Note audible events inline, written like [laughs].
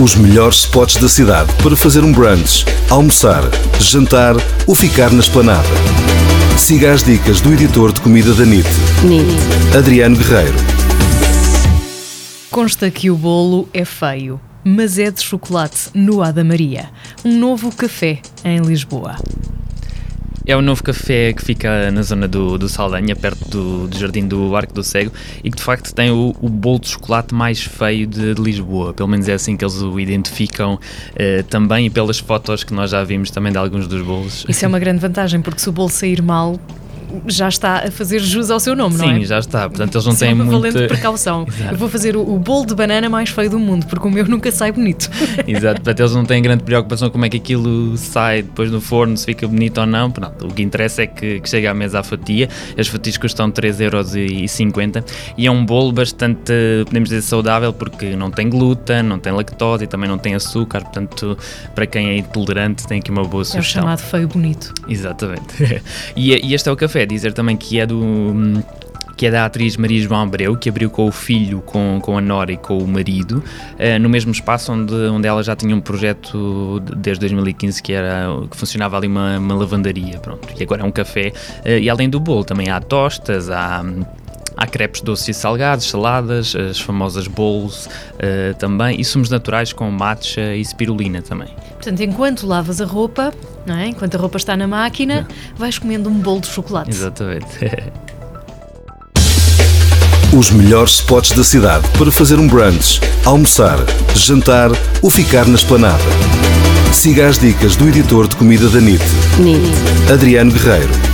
Os melhores spots da cidade para fazer um brunch, almoçar, jantar ou ficar na esplanada. Siga as dicas do editor de comida da NIT, NIT. Adriano Guerreiro. Consta que o bolo é feio, mas é de chocolate no Ada Maria, um novo café em Lisboa. É o novo café que fica na zona do, do Saldanha, perto do, do Jardim do Arco do Cego, e que de facto tem o, o bolo de chocolate mais feio de, de, Lisboa. Pelo menos é assim que eles o identificam eh, também, e pelas fotos que nós já vimos também de alguns dos bolos. Isso é uma grande vantagem, porque se o bolo sair mal, já está a fazer jus ao seu nome, Sim, não é? Sim, já está. Portanto, eles não Sim, têm uma muito. valente precaução. Eu vou fazer o, o, bolo de banana mais feio do mundo, porque o meu nunca sai bonito. [laughs] Exato. Portanto, eles não têm grande preocupação como é que aquilo sai depois no forno, se fica bonito ou não. Pronto, o que interessa é que, que chegue à mesa à fatia. As fatias custam 3,50€ e é um bolo bastante, podemos dizer, saudável, porque não tem glúten, não tem lactose e também não tem açúcar. Portanto, para quem é intolerante, tem aqui uma boa sugestão. É o chamado feio bonito. Exatamente. [laughs] e, e este é o café. Dizer também que é do que é da atriz Maria João Abreu, que abriu com o filho, com, com a Nora e com o marido, uh, no mesmo espaço onde, onde ela já tinha um projeto desde 2015 que, era, que funcionava ali uma, uma lavandaria, pronto, e agora é um café, uh, e além do bolo também há tostas, há... Há crepes doces e salgados, saladas, as famosas bowls uh, também, e sumos naturais com matcha e spirulina também. Portanto, enquanto lavas a roupa, não é? enquanto a roupa está na máquina, não. vais comendo um bolo de chocolate. Exatamente. [laughs] Os melhores spots da cidade para fazer um brunch, almoçar, jantar ou ficar na esplanada. Siga as dicas do editor de comida da NIT, NIT. Adriano Guerreiro.